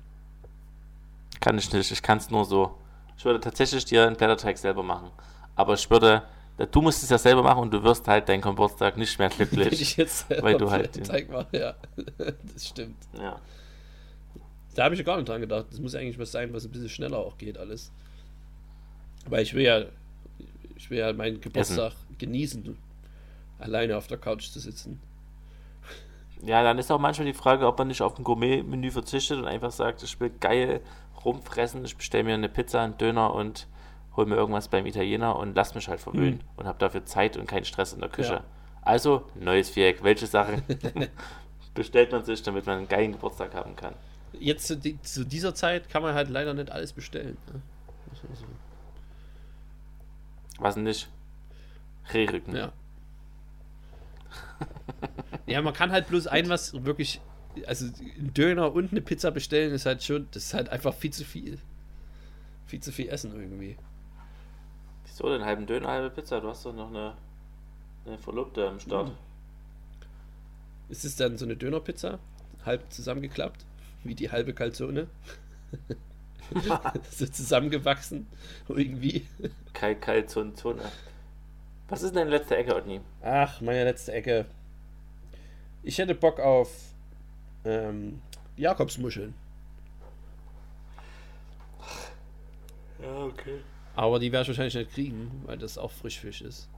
Kann ich nicht, ich kann es nur so. Ich würde tatsächlich dir einen Blätterteig selber machen. Aber ich würde, du musst es ja selber machen und du wirst halt deinen Geburtstag nicht mehr Wenn glücklich. ich jetzt selber weil du halt Teig mache, ja. Das stimmt. ja. Da habe ich ja gar nicht dran gedacht. Das muss eigentlich was sein, was ein bisschen schneller auch geht, alles. Weil ich will ja, ich will ja meinen Geburtstag genießen, alleine auf der Couch zu sitzen. ja, dann ist auch manchmal die Frage, ob man nicht auf ein Gourmet-Menü verzichtet und einfach sagt, ich will geil rumfressen, ich bestelle mir eine Pizza, einen Döner und hol mir irgendwas beim Italiener und lass mich halt verwöhnen und habe dafür Zeit und keinen Stress in der Küche. Ja. Also, neues Viereck. Welche Sachen bestellt man sich, damit man einen geilen Geburtstag haben kann? Jetzt zu, die, zu dieser Zeit kann man halt leider nicht alles bestellen. Ne? Was denn nicht? Rehrücken. Ja. ja, man kann halt bloß ein was wirklich, also ein Döner und eine Pizza bestellen ist halt schon, das ist halt einfach viel zu viel. Viel zu viel Essen irgendwie. Wieso den halben Döner, halbe Pizza? Du hast doch noch eine, eine Verlobte am Start. Ist es dann so eine Dönerpizza? Halb zusammengeklappt? Wie die halbe Calzone? so zusammengewachsen? Irgendwie. Kalt, kalt, Zone, Zone. Was ist denn deine letzte Ecke, Otni? Ach, meine letzte Ecke. Ich hätte Bock auf ähm, Jakobsmuscheln. Ja, okay. Aber die werde ich wahrscheinlich nicht kriegen, weil das auch Frischfisch ist.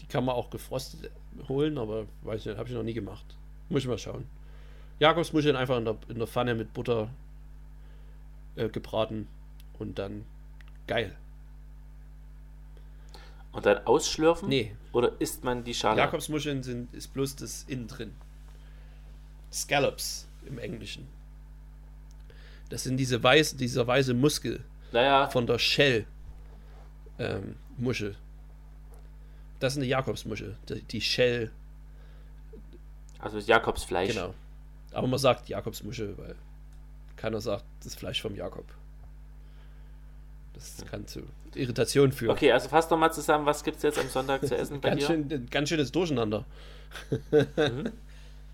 Die kann man auch gefrostet holen, aber weiß nicht, habe ich noch nie gemacht. Muss ich mal schauen. Jakobsmuscheln einfach in der, in der Pfanne mit Butter äh, gebraten und dann geil. Und dann ausschlürfen? Nee, Oder isst man die Schale? Jakobsmuscheln sind, ist bloß das innen drin. Scallops im Englischen. Das sind diese weiß, dieser weiße Muskel Naja, von der Shell ähm, Muschel. Das ist eine Jakobsmuschel. Die, die Shell, also Jakobsfleisch. genau. Aber man sagt Jakobsmuschel, weil keiner sagt das Fleisch vom Jakob. Das kann zu Irritation führen. Okay, also fass doch mal zusammen, was gibt es jetzt am Sonntag zu essen bei Ganz, dir? schön, ganz schönes Durcheinander.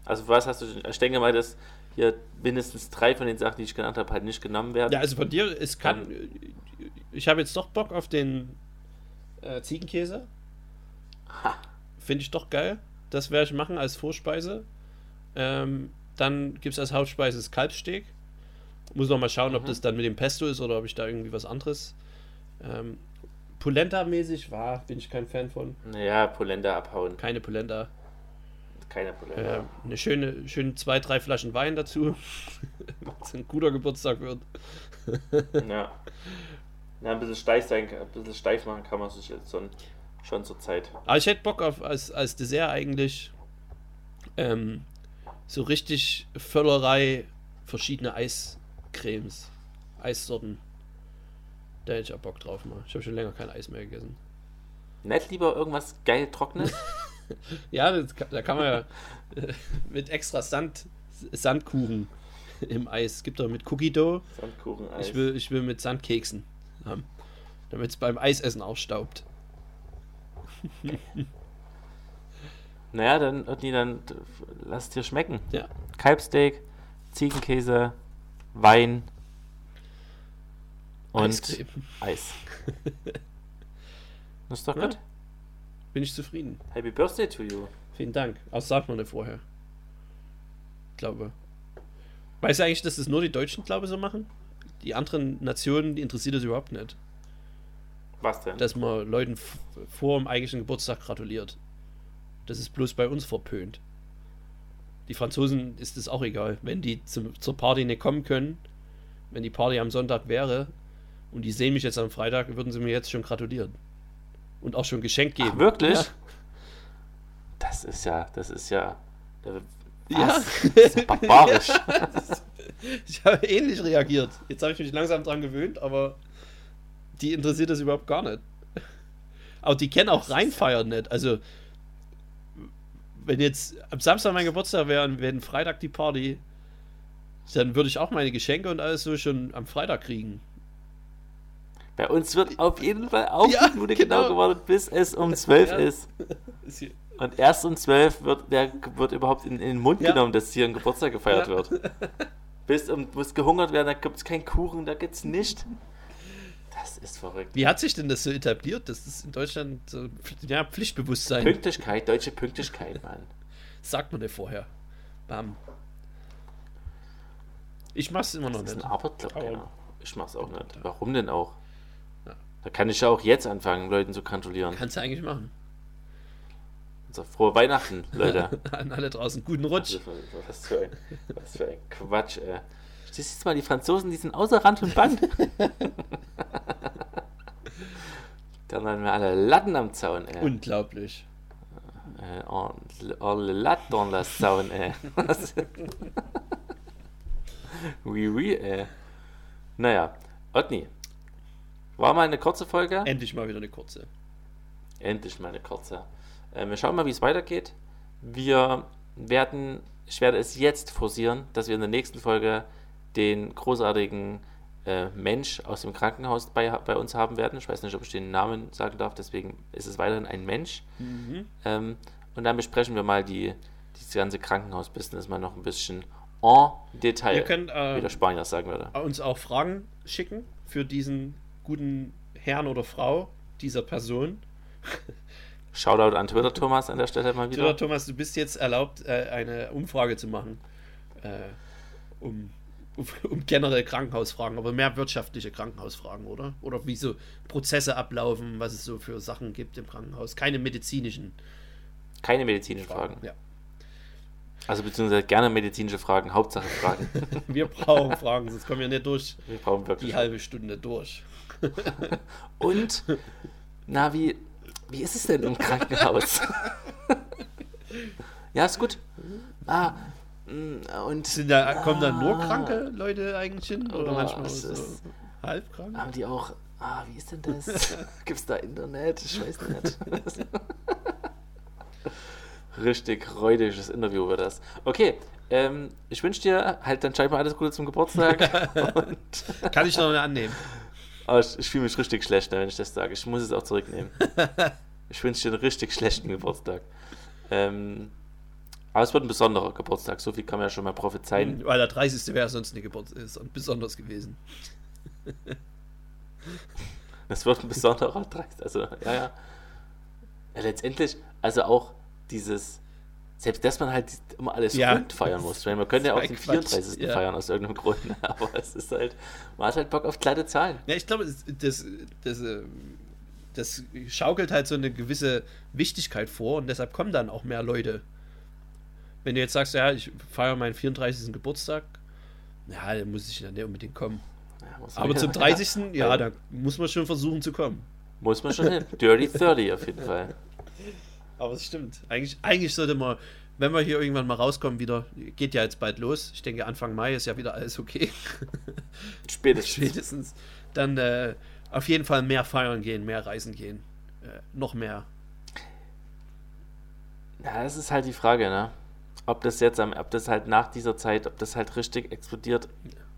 Also was hast du, ich denke mal, dass hier mindestens drei von den Sachen, die ich genannt habe, halt nicht genommen werden. Ja, also von dir, es kann. Ich habe jetzt doch Bock auf den äh, Ziegenkäse. Finde ich doch geil. Das werde ich machen als Vorspeise. Ähm, dann gibt es als Hauptspeise das Kalbssteak. Muss noch mal schauen, ob Mhm. das dann mit dem Pesto ist oder ob ich da irgendwie was anderes. Ähm, Polenta-mäßig war, bin ich kein Fan von. Naja, Polenta abhauen. Keine Polenta. Keine Polenta. Äh, eine schöne, schöne zwei, drei Flaschen Wein dazu. Wenn ein guter Geburtstag wird. Ja. Na, ein bisschen steif sein, ein bisschen steif machen kann man sich jetzt schon, schon zur Zeit. Aber ich hätte Bock auf als, als Dessert eigentlich ähm, so richtig Völlerei verschiedene Eiscremes, Eissorten. Da hätte ich auch Bock drauf mal. Ich habe schon länger kein Eis mehr gegessen. Nicht lieber irgendwas geil Trockenes? Ja, das, da kann man ja äh, mit extra Sand, Sandkuchen im Eis. Gibt doch mit Cookie Dough. Sandkuchen-Eis. Ich will, ich will mit Sandkeksen haben. Damit es beim Eisessen ausstaubt. Naja, dann, Otni, dann äh, lass es dir schmecken. Ja. Kalbsteak, Ziegenkäse, Wein und Eiscreme. Eis. Das ist doch Ja. gut. Bin ich zufrieden. Happy Birthday to you. Vielen Dank. Das sagt man nicht vorher. Ich glaube. Weißt du eigentlich, dass das nur die Deutschen, glaube ich, so machen? Die anderen Nationen, die interessiert das überhaupt nicht. Was denn? Dass man Leuten vor dem eigentlichen Geburtstag gratuliert. Das ist bloß bei uns verpönt. Die Franzosen ist es auch egal. Wenn die zum, zur Party nicht kommen können, wenn die Party am Sonntag wäre und die sehen mich jetzt am Freitag, würden sie mir jetzt schon gratulieren. Und auch schon Geschenk geben. Ach, wirklich? Ja. Das ist ja, das ist ja. äh, Ja. Was? Das ist ja barbarisch. Ich habe ähnlich reagiert. Jetzt habe ich mich langsam dran gewöhnt, aber die interessiert das überhaupt gar nicht. Aber die kennen auch reinfeiern nicht. Also, wenn jetzt am Samstag mein Geburtstag wäre und wenn Freitag die Party, dann würde ich auch meine Geschenke und alles so schon am Freitag kriegen. Bei uns wird auf jeden Fall auch Ja, die Minute genau. genau. gewartet, bis es um 12 Ja. ist. Und erst um 12 wird, der, wird überhaupt in, in den Mund Ja. genommen, dass hier ein Geburtstag gefeiert wird. Bis um, muss gehungert werden, da gibt es keinen Kuchen, da gibt es nicht. Das ist verrückt. Wie hat sich denn das so etabliert? Das ist in Deutschland so ja, Pflichtbewusstsein. Pünktlichkeit, deutsche Pünktlichkeit, Mann. Sagt man ja vorher. Bam. Ich mach's immer noch Das ist nicht. ein. Aber- Ja. Ich mach's auch nicht. Warum denn auch? Ja. Da kann ich ja auch jetzt anfangen, Leuten zu gratulieren. Kannst du eigentlich machen. So, frohe Weihnachten, Leute. An alle draußen. Guten Rutsch. Was für ein, was für ein Quatsch, ey. Siehst du mal, die Franzosen, die sind außer Rand und Band. Dann haben wir alle Latten am Zaun, ey. Unglaublich. Äh, alle Latten der Zaun, ey. Oui, oui, ey. Naja, Otni. War mal eine kurze Folge. Endlich mal wieder eine kurze. Endlich mal eine kurze. Äh, wir schauen mal, wie es weitergeht. Wir werden, ich werde es jetzt forcieren, dass wir in der nächsten Folge den großartigen äh, Mensch aus dem Krankenhaus bei, bei uns haben werden. Ich weiß nicht, ob ich den Namen sagen darf, deswegen ist es weiterhin ein Mensch. Ähm, und dann besprechen wir mal die, dieses ganze Krankenhausbusiness mal noch ein bisschen en Detail, Ihr könnt wie der äh, Spanier sagen würde. uns auch Fragen schicken für diesen guten Herrn oder Frau dieser Person. Shoutout an Twitter, Thomas, an der Stelle mal wieder. Oder Thomas, du bist jetzt erlaubt, äh, eine Umfrage zu machen. Äh, um, um, generell Krankenhausfragen, aber mehr wirtschaftliche Krankenhausfragen, oder? Oder wie so Prozesse ablaufen, was es so für Sachen gibt im Krankenhaus. Keine medizinischen Keine medizinischen Fragen. Ja. Also beziehungsweise gerne medizinische Fragen, Hauptsache Fragen. Wir brauchen Fragen, sonst kommen wir nicht durch Wir brauchen wirklich. die halbe Stunde durch. Und, na, wie, wie ist es denn im Krankenhaus? ja, ist gut. Ah, und Sind da, kommen da nur kranke Leute eigentlich hin? Oder Oh, manchmal es so ist- halbkrank? haben die auch, ah, wie ist denn das? Gibt es da Internet? Ich weiß nicht. Richtig räudiges Interview wird das. Okay, ähm, ich wünsche dir halt dann scheinbar alles Gute zum Geburtstag. und Kann ich noch nicht annehmen. Aber ich, ich fühle mich richtig schlecht, wenn ich das sage. Ich muss es auch zurücknehmen. ich wünsche dir einen richtig schlechten Geburtstag. Ähm, aber es wird ein besonderer Geburtstag, so viel kann man ja schon mal prophezeien. Weil der 30. wäre sonst eine Geburt ist besonders gewesen. Es wird ein besonderer 30. Also, ja, ja, ja. Letztendlich, also auch dieses, selbst dass man halt immer alles Ja. rund feiern muss. Meine, man könnte ja auch den war Quatsch, 34. ja. feiern aus irgendeinem Grund, aber es ist halt, man hat halt Bock auf glatte Zahlen. Ja, ich glaube, das, das, das, äh, das schaukelt halt so eine gewisse Wichtigkeit vor und deshalb kommen dann auch mehr Leute. Wenn du jetzt sagst, ja, ich feiere meinen 34. Geburtstag, ja, dann muss ich dann nicht unbedingt kommen. Ja, Aber zum 30. ja, Ja. da muss man schon versuchen zu kommen. Muss man schon hin. Dirty 30 auf jeden Fall. Aber es stimmt. Eigentlich, eigentlich sollte man, wenn wir hier irgendwann mal rauskommen, wieder, geht ja jetzt bald los. Ich denke, Anfang Mai ist ja wieder alles okay. Spätestens. Spätestens. Dann äh, auf jeden Fall mehr feiern gehen, mehr reisen gehen. Äh, noch mehr. Ja, das ist halt die Frage, ne? Ob das jetzt, am, ob das halt nach dieser Zeit, ob das halt richtig explodiert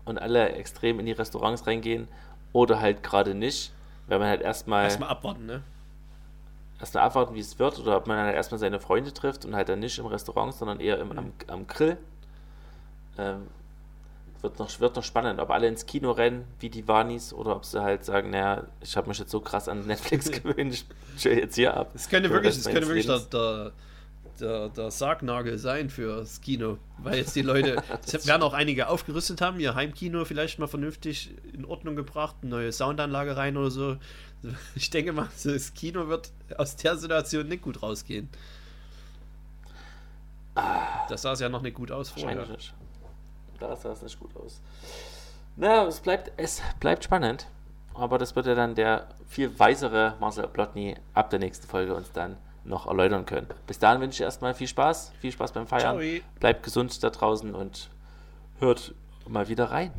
und alle extrem in die Restaurants reingehen oder halt gerade nicht, weil man halt erstmal Erstmal abwarten, ne? erstmal abwarten, wie es wird, oder ob man dann halt erstmal seine Freunde trifft und halt dann nicht im Restaurant, sondern eher im, am, am Grill. Ähm, wird, noch, wird noch spannend, ob alle ins Kino rennen, wie die Wanis, oder ob sie halt sagen, naja, ich habe mich jetzt so krass an Netflix gewöhnt, ich chill jetzt hier ab. Das könnte wirklich, das könnte wirklich der, Lebens. der, der, der Sargnagel sein fürs Kino. Weil jetzt die Leute, es werden auch einige aufgerüstet haben, ihr Heimkino vielleicht mal vernünftig in Ordnung gebracht, eine neue Soundanlage rein oder so. Ich denke mal, das Kino wird aus der Situation nicht gut rausgehen. Das sah es ja noch nicht gut aus vorher. Nicht. Da sah es nicht gut aus. Na, es bleibt, es bleibt spannend. Aber das wird ja dann der viel weisere Marcel Plotny ab der nächsten Folge uns dann noch erläutern können. Bis dahin wünsche ich erstmal viel Spaß, viel Spaß beim Feiern. Ciao. Bleibt gesund da draußen und hört mal wieder rein.